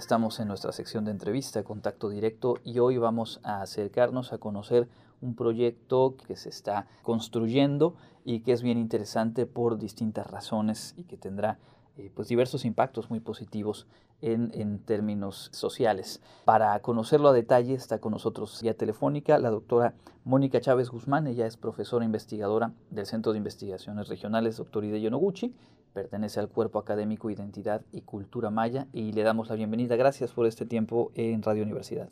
estamos en nuestra sección de entrevista, contacto directo, y hoy vamos a acercarnos a conocer un proyecto que se está construyendo y que es bien interesante por distintas razones y que tendrá eh, pues diversos impactos muy positivos en, en, términos sociales. Para conocerlo a detalle está con nosotros vía telefónica la doctora Mónica Chávez Guzmán, ella es profesora investigadora del Centro de Investigaciones Regionales Dr. Hideo Noguchi, pertenece al Cuerpo Académico Identidad y Cultura Maya y le damos la bienvenida. Gracias por este tiempo en Radio Universidad.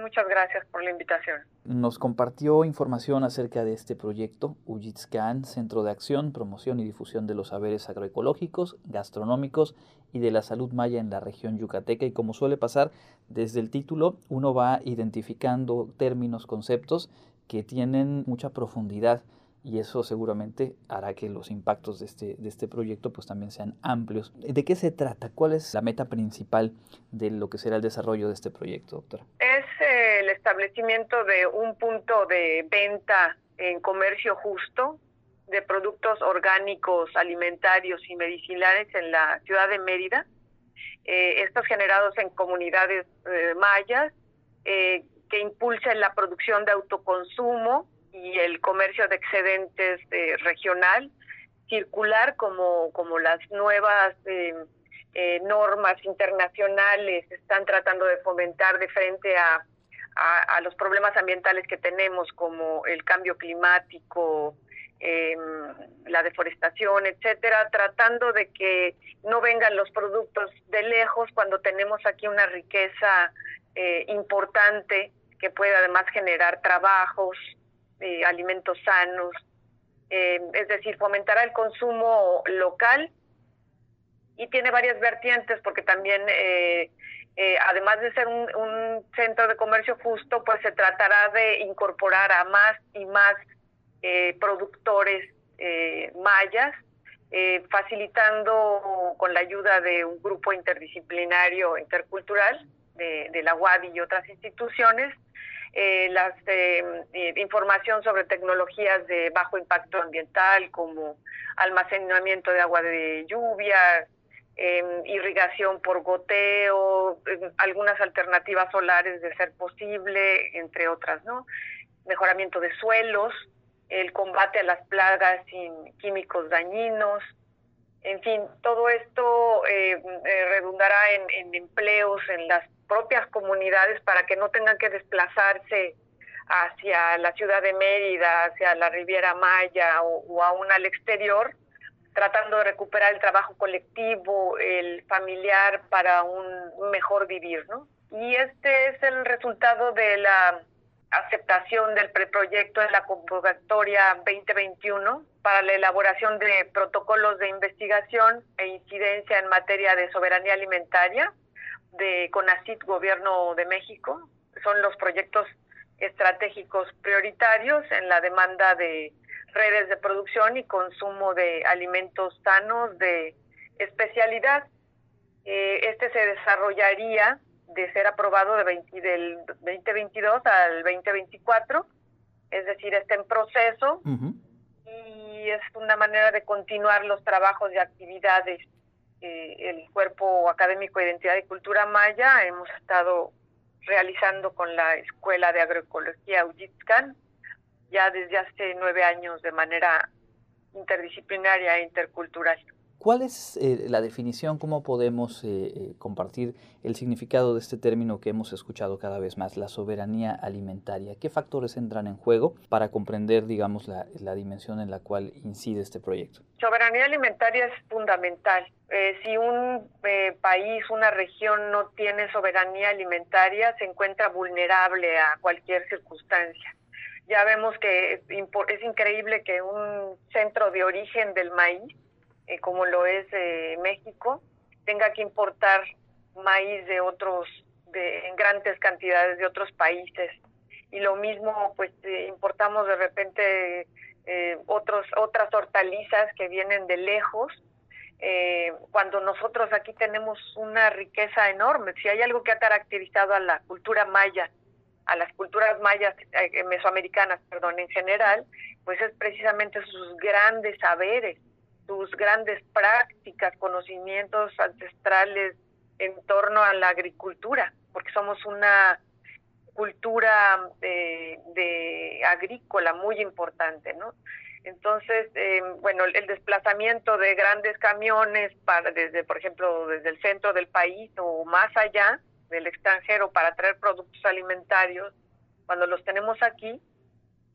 Muchas gracias por la invitación. Nos compartió información acerca de este proyecto, Ujitscan, Centro de Acción, Promoción y Difusión de los Saberes Agroecológicos, Gastronómicos y de la Salud Maya en la región yucateca. Y como suele pasar, desde el título uno va identificando términos, conceptos que tienen mucha profundidad y eso seguramente hará que los impactos de este, de este proyecto pues también sean amplios. ¿De qué se trata? ¿Cuál es la meta principal de lo que será el desarrollo de este proyecto, doctora? Es eh, el establecimiento de un punto de venta en comercio justo de productos orgánicos, alimentarios y medicinales en la ciudad de Mérida. Eh, estos generados en comunidades eh, mayas que impulsen la producción de autoconsumo, y el comercio de excedentes eh, regional circular como, como las nuevas eh, eh, normas internacionales están tratando de fomentar de frente a, a, los problemas ambientales que tenemos como el cambio climático, em, la deforestación, etcétera, tratando de que no vengan los productos de lejos cuando tenemos aquí una riqueza importante que puede además generar trabajos, alimentos sanos, eh, es decir, fomentará el consumo local. Y tiene varias vertientes porque también, eh, eh, además de ser un, centro de comercio justo, pues se tratará de incorporar a más y más productores mayas, facilitando con la ayuda de un grupo interdisciplinario intercultural de, de la UADI y otras instituciones, eh, las eh, eh, información sobre tecnologías de bajo impacto ambiental como almacenamiento de agua de lluvia, em, irrigación por goteo, em, algunas alternativas solares de ser posible, entre otras, ¿no? Mejoramiento de suelos, el combate a las plagas sin químicos dañinos, en fin, todo esto eh, redundará en, en empleos en las propias comunidades para que no tengan que desplazarse hacia la ciudad de Mérida, hacia la Riviera Maya o, aún al exterior, tratando de recuperar el trabajo colectivo, el familiar para un mejor vivir, ¿no? Y este es el resultado de la aceptación del preproyecto en la convocatoria 2021 para la elaboración de protocolos de investigación e incidencia en materia de soberanía alimentaria de CONACIT Gobierno de México. Son los proyectos estratégicos prioritarios en la demanda de redes de producción y consumo de alimentos sanos de especialidad. Eh, este se desarrollaría de ser aprobado de del 2022 al 2024, es decir, está en proceso y es una manera de continuar los trabajos y actividades eh, el Cuerpo Académico de Identidad y Cultura Maya hemos estado realizando con la Escuela de Agroecología Ujitscan ya desde hace nueve años de manera interdisciplinaria e intercultural. ¿Cuál es eh, la definición? ¿Cómo podemos eh, eh, compartir el significado de este término que hemos escuchado cada vez más, la soberanía alimentaria? ¿Qué factores entran en juego para comprender, digamos, la, dimensión en la cual incide este proyecto? Soberanía alimentaria es fundamental. si un país, una región no tiene soberanía alimentaria, se encuentra vulnerable a cualquier circunstancia. Ya vemos que es increíble que un centro de origen del maíz eh, como lo es eh, México, tenga que importar maíz de otros, de, en grandes cantidades de otros países. Y lo mismo, pues eh, importamos de repente otros, otras hortalizas que vienen de lejos, cuando nosotros aquí tenemos una riqueza enorme. Si hay algo que ha caracterizado a la cultura maya, a las culturas mayas mesoamericanas, perdón, en general, pues es precisamente sus grandes saberes, sus grandes prácticas, conocimientos ancestrales en torno a la agricultura, porque somos una cultura de, agrícola muy importante, ¿no? Entonces, em, bueno, el, desplazamiento de grandes camiones para desde, por ejemplo, desde el centro del país o más allá del extranjero para traer productos alimentarios, cuando los tenemos aquí,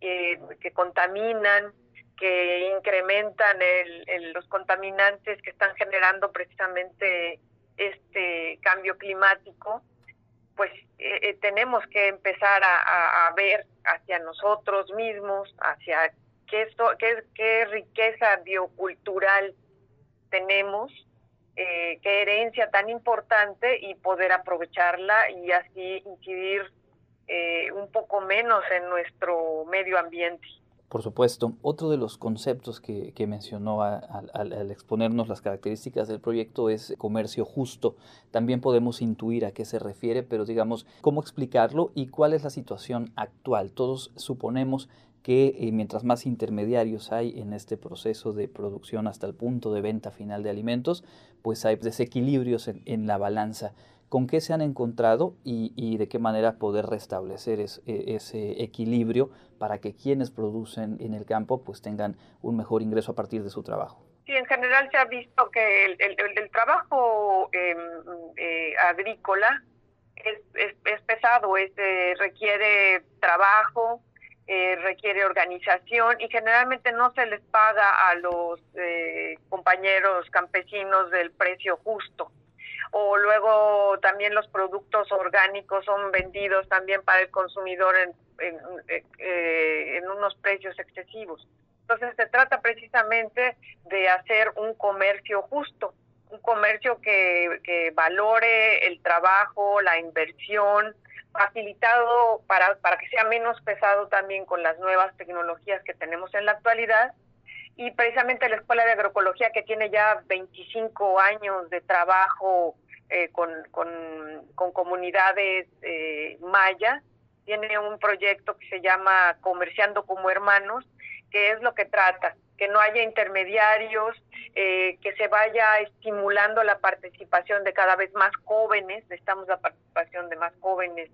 eh, que contaminan, que incrementan el, los contaminantes que están generando precisamente este cambio climático, pues eh, eh, tenemos que empezar a, ver hacia nosotros mismos, hacia qué riqueza biocultural tenemos, eh, qué herencia tan importante y poder aprovecharla y así incidir un poco menos en nuestro medio ambiente. Por supuesto, otro de los conceptos que, mencionó al exponernos las características del proyecto es comercio justo. También podemos intuir a qué se refiere, pero digamos, ¿cómo explicarlo y cuál es la situación actual? Todos suponemos que eh, mientras más intermediarios hay en este proceso de producción hasta el punto de venta final de alimentos, pues hay desequilibrios en la balanza con qué se han encontrado y, de qué manera poder restablecer e, ese equilibrio para que quienes producen en el campo pues tengan un mejor ingreso a partir de su trabajo. Sí, en general se ha visto que el, trabajo em, eh, agrícola es, pesado, es, eh, requiere trabajo, eh, requiere organización y generalmente no se les paga a los compañeros campesinos del precio justo o luego también los productos orgánicos son vendidos también para el consumidor en, eh, en, unos precios excesivos. Entonces se trata precisamente de hacer un comercio justo, un comercio que, que valore el trabajo, la inversión, facilitado para, para que sea menos pesado también con las nuevas tecnologías que tenemos en la actualidad y precisamente la Escuela de Agroecología, que tiene ya 25 años de trabajo eh, con, con, comunidades eh, mayas, tiene un proyecto que se llama Comerciando como Hermanos, que es lo que trata, que no haya intermediarios, eh, que se vaya estimulando la participación de cada vez más jóvenes, necesitamos la participación de más jóvenes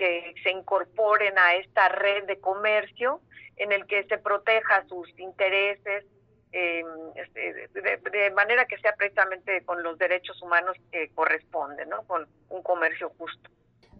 que se incorporen a esta red de comercio en el que se proteja sus intereses, eh, de, manera que sea precisamente con los derechos humanos que corresponden, ¿no? con un comercio justo.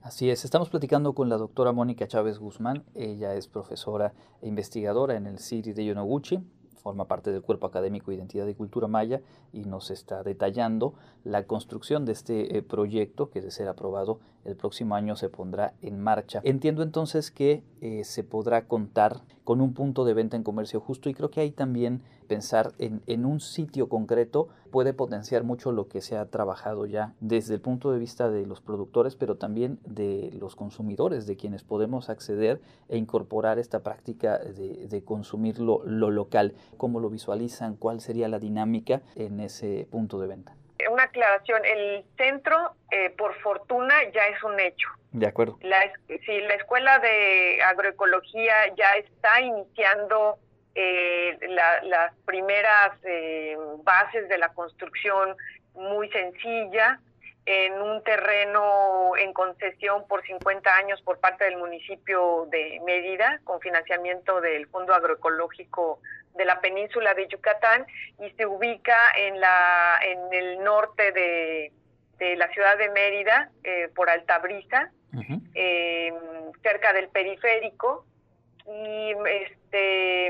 Así es, estamos platicando con la doctora Mónica Chávez Guzmán, ella es profesora e investigadora en el CIRI de Yonoguchi, forma parte del cuerpo académico Identidad y Cultura Maya y nos está detallando la construcción de este eh, proyecto que de ser aprobado el próximo año se pondrá en marcha. Entiendo entonces que eh, se podrá contar con un punto de venta en comercio justo y creo que ahí también pensar en, en, un sitio concreto puede potenciar mucho lo que se ha trabajado ya desde el punto de vista de los productores, pero también de los consumidores, de quienes podemos acceder e incorporar esta práctica de, de consumir lo, lo local. ¿Cómo lo visualizan? ¿Cuál sería la dinámica en ese punto de venta? Una aclaración, el centro, eh, por fortuna, ya es un hecho. De acuerdo. La, sí, la Escuela de Agroecología ya está iniciando eh, las primeras eh, bases de la construcción muy sencilla en un terreno en concesión por 50 años por parte del municipio de Mérida con financiamiento del Fondo Agroecológico de la península de Yucatán y se ubica en la en el norte de, de la ciudad de Mérida eh, por Altabrisa eh, cerca del periférico y este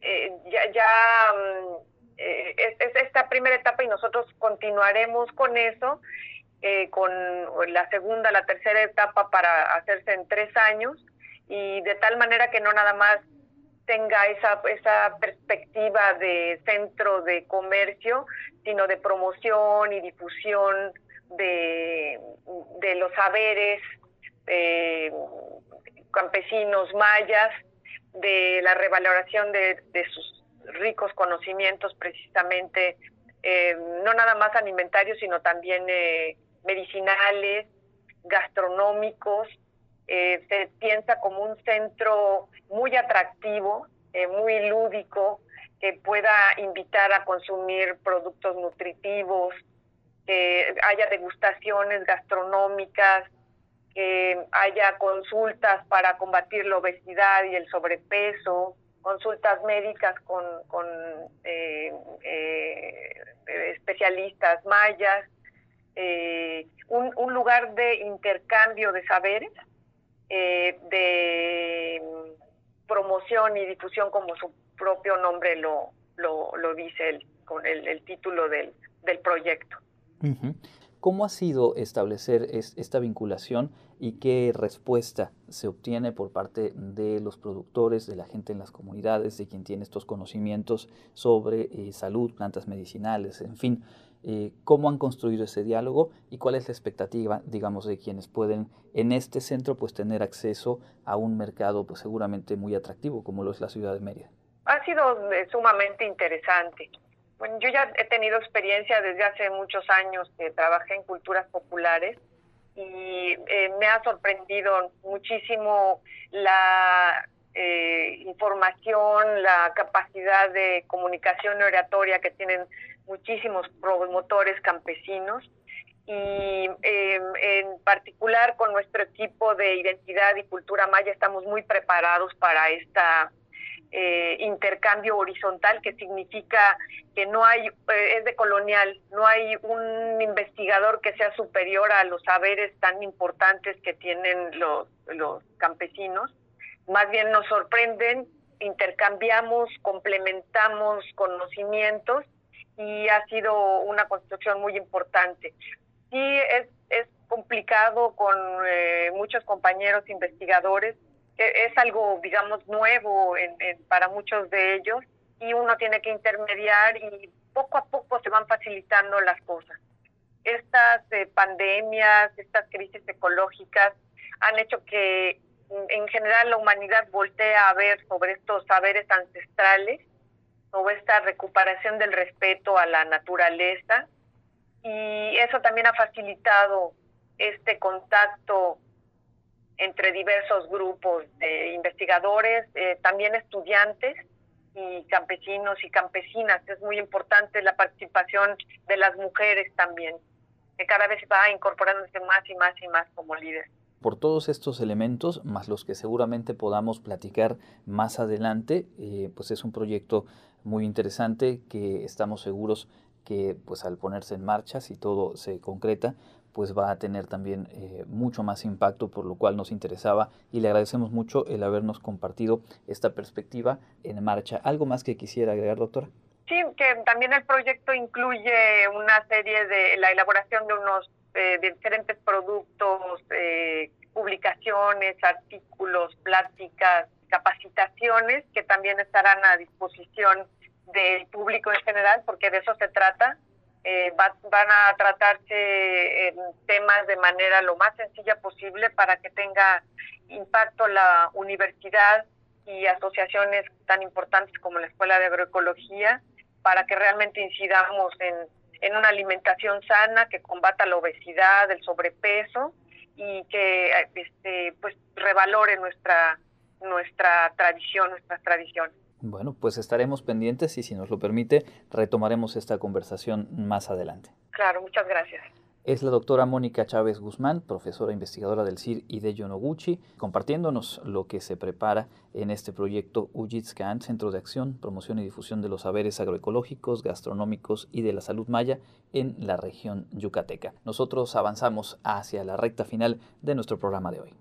eh, ya, ya mm, es, esta primera etapa y nosotros continuaremos con eso con la segunda la tercera etapa para hacerse en tres años y de tal manera que no nada más tenga esa, esa perspectiva de centro de comercio, sino de promoción y difusión de, de los saberes eh, campesinos mayas, de la revaloración de, de sus ricos conocimientos precisamente, eh, no nada más alimentarios, sino también eh, medicinales, gastronómicos, eh, se piensa como un centro muy atractivo, muy lúdico, que pueda invitar a consumir productos nutritivos, que haya degustaciones gastronómicas, que haya consultas para combatir la obesidad y el sobrepeso, consultas médicas con, con eh, eh, especialistas mayas, eh, un, un, lugar de intercambio de saberes, de promoción y difusión como su propio nombre lo, lo, lo dice el, con el, el título del, del proyecto. ¿Cómo ha sido establecer esta vinculación y qué respuesta se obtiene por parte de los productores, de la gente en las comunidades, de quien tiene estos conocimientos sobre eh, salud, plantas medicinales, en fin? Eh, ¿Cómo han construido ese diálogo y cuál es la expectativa, digamos, de quienes pueden en este centro pues tener acceso a un mercado pues seguramente muy atractivo como lo es la ciudad de Mérida? Ha sido eh, sumamente interesante. Bueno, yo ya he tenido experiencia desde hace muchos años que trabajé en culturas populares y eh, me ha sorprendido muchísimo la eh, información, la capacidad de comunicación oratoria que tienen muchísimos promotores campesinos. Y eh, en particular con nuestro equipo de identidad y cultura maya estamos muy preparados para esta eh, intercambio horizontal, que significa que no hay, eh, es de colonial, no hay un investigador que sea superior a los saberes tan importantes que tienen los, campesinos. Más bien nos sorprenden, intercambiamos, complementamos conocimientos y ha sido una construcción muy importante. Sí, es, es complicado con eh, muchos compañeros investigadores es algo, digamos, nuevo en, para muchos de ellos y uno tiene que intermediar y poco a poco se van facilitando las cosas. Estas eh, pandemias, estas crisis ecológicas han hecho que mm, en general la humanidad voltea a ver sobre estos saberes ancestrales, sobre esta recuperación del respeto a la naturaleza y eso también ha facilitado este contacto entre diversos grupos de investigadores, eh, también estudiantes y campesinos y campesinas. Es muy importante la participación de las mujeres también, que cada vez va incorporándose más y más y más como líderes. Por todos estos elementos, más los que seguramente podamos platicar más adelante, eh, pues es un proyecto muy interesante que estamos seguros que pues al ponerse en marcha, si todo se concreta, pues va a tener también eh, mucho más impacto, por lo cual nos interesaba y le agradecemos mucho el habernos compartido esta perspectiva en marcha. ¿Algo más que quisiera agregar, doctora? Sí, que también el proyecto incluye una serie de la elaboración de unos eh, diferentes productos, eh, publicaciones, artículos, pláticas, capacitaciones que también estarán a disposición del público en general, porque de eso se trata, eh, van a tratarse temas de manera lo más sencilla posible para que tenga impacto la universidad y asociaciones tan importantes como la Escuela de Agroecología para que realmente incidamos en, en una alimentación sana que combata la obesidad, el sobrepeso y que este, pues revalore nuestra nuestra tradición, nuestras tradiciones. Bueno, pues estaremos pendientes y si nos lo permite, retomaremos esta conversación más adelante. Claro, muchas gracias. Es la doctora Mónica Chávez Guzmán, profesora investigadora del CIR y de Yonoguchi, compartiéndonos lo que se prepara en este proyecto Ujitscan, Centro de Acción, Promoción y Difusión de los Saberes Agroecológicos, Gastronómicos y de la Salud Maya en la región yucateca. Nosotros avanzamos hacia la recta final de nuestro programa de hoy.